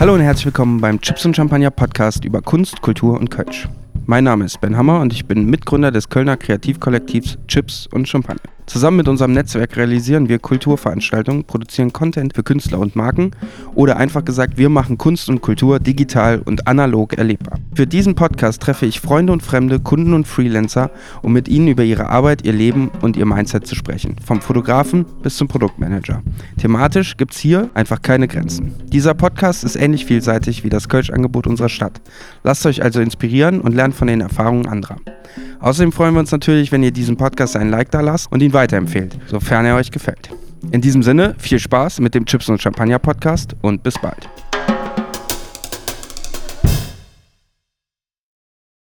Hallo und herzlich willkommen beim Chips und Champagner Podcast über Kunst, Kultur und Kölsch. Mein Name ist Ben Hammer und ich bin Mitgründer des Kölner Kreativkollektivs Chips und Champagner. Zusammen mit unserem Netzwerk realisieren wir Kulturveranstaltungen, produzieren Content für Künstler und Marken oder einfach gesagt, wir machen Kunst und Kultur digital und analog erlebbar. Für diesen Podcast treffe ich Freunde und Fremde, Kunden und Freelancer, um mit ihnen über ihre Arbeit, ihr Leben und ihr Mindset zu sprechen. Vom Fotografen bis zum Produktmanager. Thematisch gibt es hier einfach keine Grenzen. Dieser Podcast ist ähnlich vielseitig wie das Kölsch-Angebot unserer Stadt. Lasst euch also inspirieren und lernt von den Erfahrungen anderer. Außerdem freuen wir uns natürlich, wenn ihr diesem Podcast einen Like da lasst und ihn weiterempfehlt, sofern er euch gefällt. In diesem Sinne, viel Spaß mit dem Chips und Champagner Podcast und bis bald.